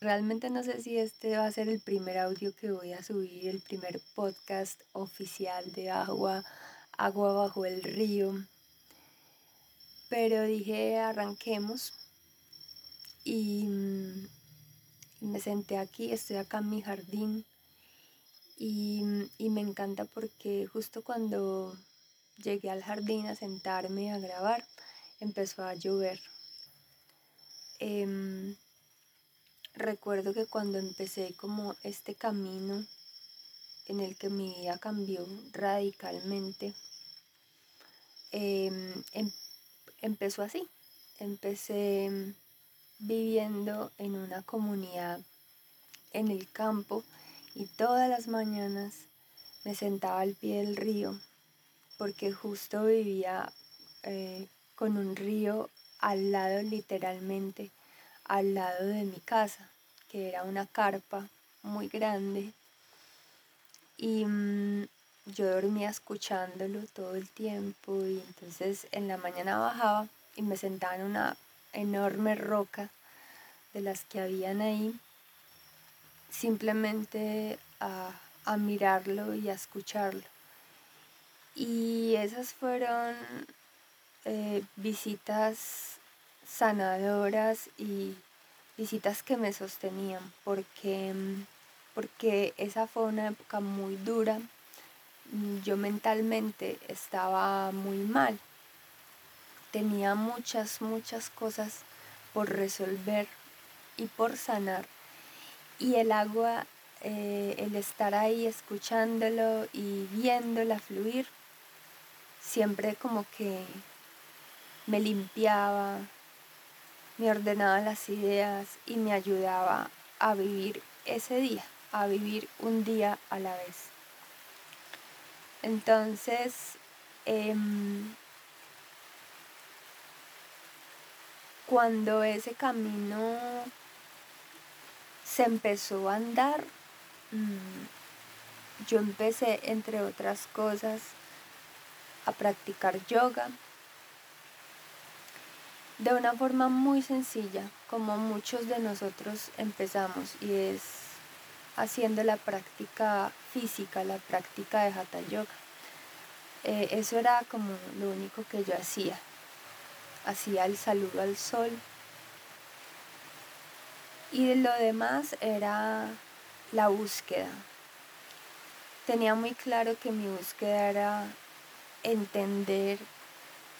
Realmente no sé si este va a ser el primer audio que voy a subir, el primer podcast oficial de agua, agua bajo el río. Pero dije, arranquemos. Y, me senté aquí, estoy acá en mi jardín. Y, y me encanta porque justo cuando llegué al jardín a sentarme a grabar, empezó a llover. Em, recuerdo que cuando empecé como este camino en el que mi vida cambió radicalmente, em, empezó así. Empecé viviendo en una comunidad en el campo y todas las mañanas me sentaba al pie del río porque justo vivía eh, con un río al lado literalmente, al lado de mi casa, que era una carpa muy grande. Y mm, yo dormía escuchándolo todo el tiempo y entonces en la mañana bajaba y me sentaba en una enorme roca de las que habían ahí, simplemente a, a mirarlo y a escucharlo. Y esas fueron eh, visitas sanadoras y visitas que me sostenían porque, porque esa fue una época muy dura. Yo mentalmente estaba muy mal. Tenía muchas, muchas cosas por resolver y por sanar. Y el agua, eh, el estar ahí escuchándolo y viéndola fluir, siempre como que me limpiaba, me ordenaba las ideas y me ayudaba a vivir ese día, a vivir un día a la vez. Entonces, em, cuando ese camino se empezó a andar, mm, yo empecé, entre otras cosas, a practicar yoga, de una forma muy sencilla, como muchos de nosotros empezamos, y es haciendo la práctica física, la práctica de Hatha Yoga. Eh, eso era como lo único que yo hacía. Hacía el saludo al sol. Y lo demás era la búsqueda. Tenía muy claro que mi búsqueda era entender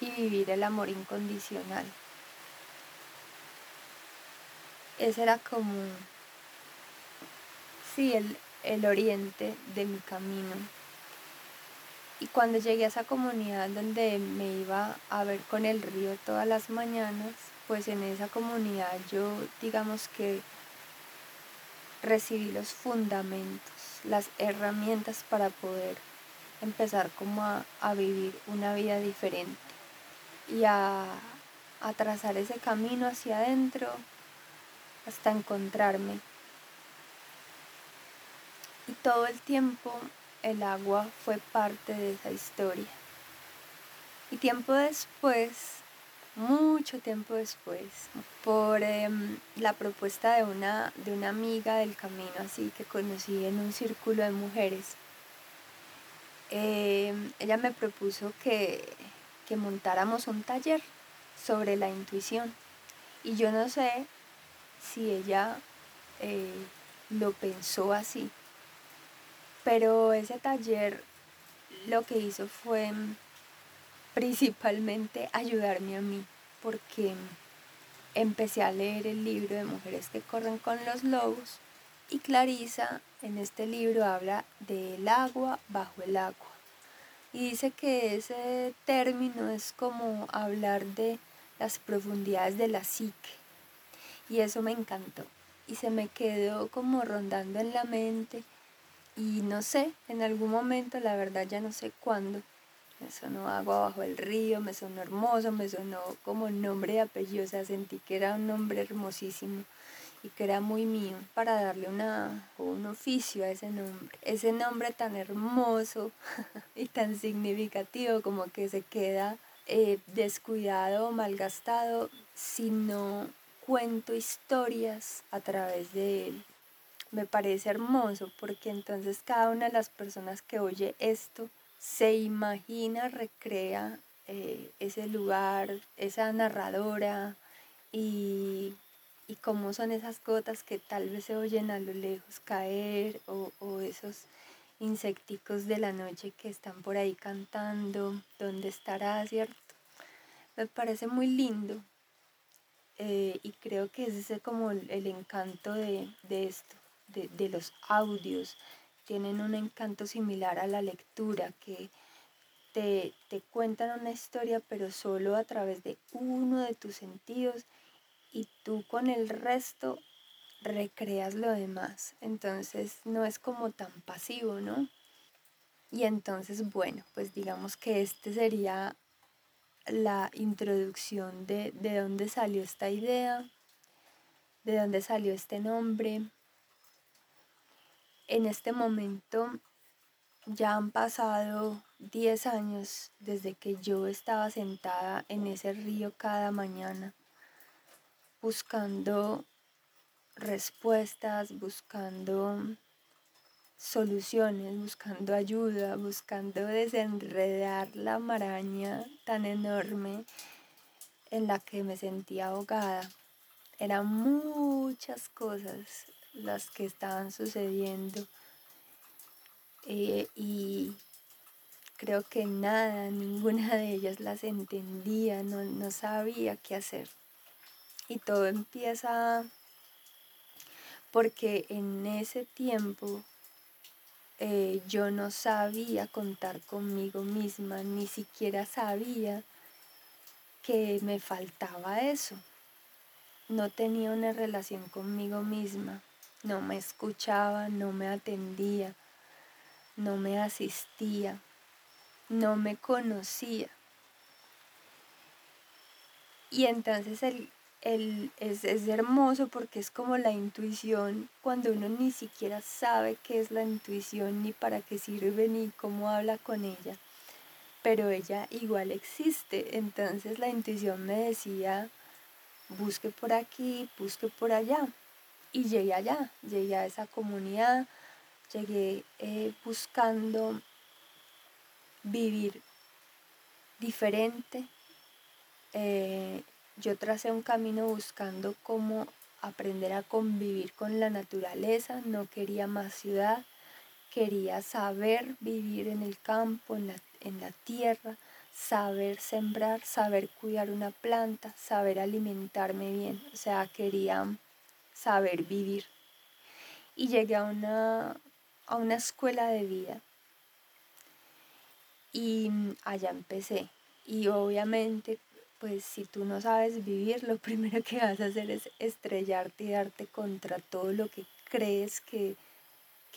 y vivir el amor incondicional. Ese era como, sí, el, el oriente de mi camino. Y cuando llegué a esa comunidad donde me iba a ver con el río todas las mañanas, pues en esa comunidad yo digamos que recibí los fundamentos, las herramientas para poder empezar como a, a vivir una vida diferente y a, a trazar ese camino hacia adentro hasta encontrarme. Y todo el tiempo el agua fue parte de esa historia. Y tiempo después, mucho tiempo después, por em, la propuesta de una, de una amiga del camino, así que conocí en un círculo de mujeres, em, ella me propuso que, que montáramos un taller sobre la intuición. Y yo no sé si ella eh, lo pensó así. Pero ese taller lo que hizo fue principalmente ayudarme a mí, porque empecé a leer el libro de Mujeres que corren con los lobos y Clarisa en este libro habla del agua bajo el agua. Y dice que ese término es como hablar de las profundidades de la psique, y eso me encantó. Y se me quedó como rondando en la mente. Y no sé, en algún momento, la verdad ya no sé cuándo, me sonó agua bajo el río, me sonó hermoso, me sonó como nombre de apellido, o sea, sentí que era un nombre hermosísimo y que era muy mío para darle una, un oficio a ese nombre. Ese nombre tan hermoso y tan significativo como que se queda eh, descuidado malgastado si no cuento historias a través de él. Me parece hermoso porque entonces cada una de las personas que oye esto se imagina, recrea eh, ese lugar, esa narradora y, y cómo son esas gotas que tal vez se oyen a lo lejos caer o, o esos insecticos de la noche que están por ahí cantando, dónde estará, ¿cierto? Me parece muy lindo eh, y creo que ese es como el, encanto de, esto, de, de, los audios. Tienen un encanto similar a la lectura, que te, te cuentan una historia pero solo a través de uno de tus sentidos y tú con el resto recreas lo demás. Entonces no es como tan pasivo, ¿no? Y entonces, bueno, pues digamos que este sería la introducción de, de dónde salió esta idea, de dónde salió este nombre. En este momento ya han pasado 10 años desde que yo estaba sentada en ese río cada mañana buscando respuestas, buscando soluciones, buscando ayuda, buscando desenredar la maraña tan enorme en la que me sentía ahogada. Eran muchas cosas las que estaban sucediendo eh, y creo que nada, ninguna de ellas las entendía, no, no sabía qué hacer. Y todo empieza porque en ese tiempo eh, yo no sabía contar conmigo misma, ni siquiera sabía que me faltaba eso. No tenía una relación conmigo misma, no me escuchaba, no me atendía, no me asistía, no me conocía. Y entonces el, es, es, hermoso porque es como la intuición cuando uno ni siquiera sabe qué es la intuición ni para qué sirve ni cómo habla con ella. Pero ella igual existe. Entonces la intuición me decía, busque por aquí, busque por allá. Y llegué allá, llegué a esa comunidad, llegué eh, buscando vivir diferente. Eh, yo tracé un camino buscando cómo aprender a convivir con la naturaleza, no quería más ciudad, quería saber vivir en el campo, en la, en la tierra, saber sembrar, saber cuidar una planta, saber alimentarme bien, o sea, quería saber vivir. Y llegué a una, a una escuela de vida y allá empecé. Y obviamente pues si tú no sabes vivir, lo primero que vas a hacer es estrellarte y darte contra todo lo que crees que,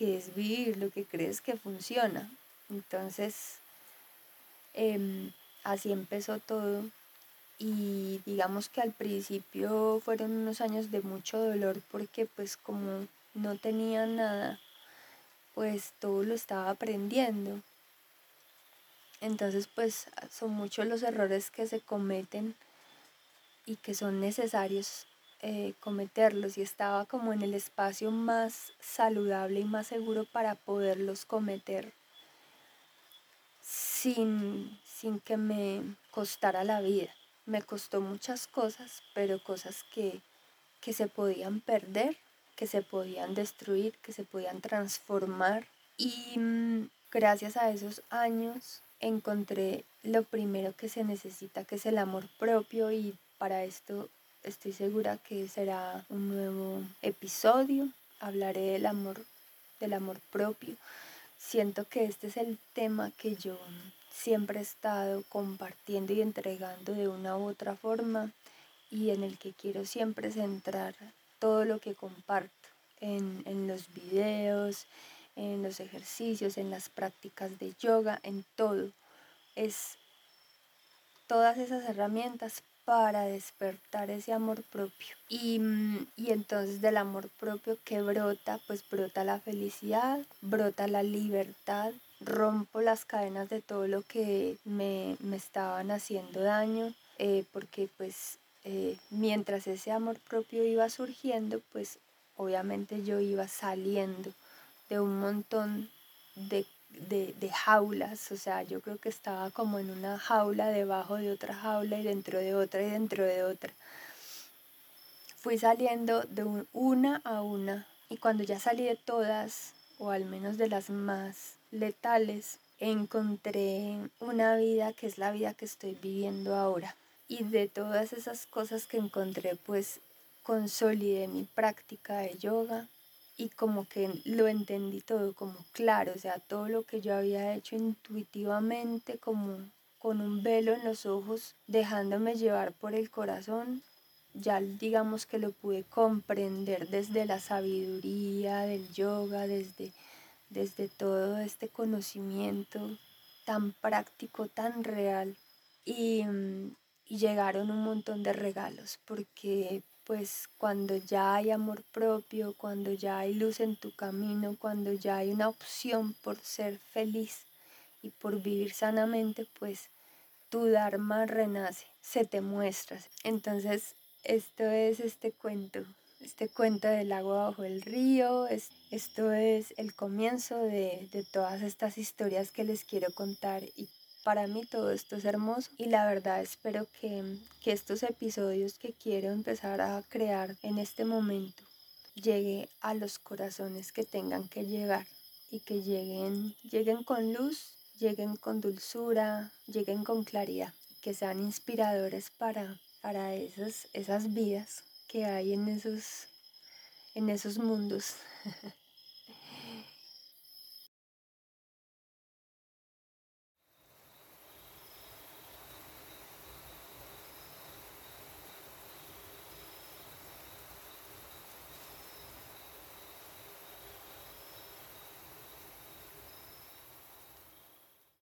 es vivir, lo que crees que funciona. Entonces, em, así empezó todo. Y digamos que al principio fueron unos años de mucho dolor porque pues como no tenía nada, pues todo lo estaba aprendiendo. Entonces, pues son muchos los errores que se cometen y que son necesarios eh, cometerlos y estaba como en el espacio más saludable y más seguro para poderlos cometer sin, sin que me costara la vida. Me costó muchas cosas, pero cosas que, que se podían perder, que se podían destruir, que se podían transformar. Y mm, gracias a esos años encontré lo primero que se necesita, que es el amor propio y para esto estoy segura que será un nuevo episodio. Hablaré del amor, del amor propio. Siento que este es el tema que yo siempre he estado compartiendo y entregando de una u otra forma y en el que quiero siempre centrar todo lo que comparto en, en los videos, en los ejercicios, en las prácticas de yoga, en todo. Es todas esas herramientas para despertar ese amor propio. Y, y, entonces del amor propio que brota, pues brota la felicidad, brota la libertad, rompo las cadenas de todo lo que me, me estaban haciendo daño, eh, porque pues eh, mientras ese amor propio iba surgiendo, pues obviamente yo iba saliendo de un montón de, de, jaulas, o sea, yo creo que estaba como en una jaula debajo de otra jaula y dentro de otra y dentro de otra. Fui saliendo de una a una y cuando ya salí de todas, o al menos de las más letales, encontré una vida que es la vida que estoy viviendo ahora. Y de todas esas cosas que encontré, pues consolidé mi práctica de yoga y como que lo entendí todo como claro, o sea, todo lo que yo había hecho intuitivamente, como con un velo en los ojos, dejándome llevar por el corazón, ya digamos que lo pude comprender desde la sabiduría del yoga, desde, desde todo este conocimiento tan práctico, tan real. Y, y llegaron un montón de regalos, porque pues cuando ya hay amor propio, cuando ya hay luz en tu camino, cuando ya hay una opción por ser feliz y por vivir sanamente, pues tu Dharma renace, se te muestra. Entonces esto es este cuento, este cuento del agua bajo el río, esto es el comienzo de, de todas estas historias que les quiero contar y para mí todo esto es hermoso y la verdad espero que, que estos episodios que quiero empezar a crear en este momento llegue a los corazones que tengan que llegar y que lleguen, lleguen con luz, lleguen con dulzura, lleguen con claridad, que sean inspiradores para para esas, esas vidas que hay en esos, en esos mundos.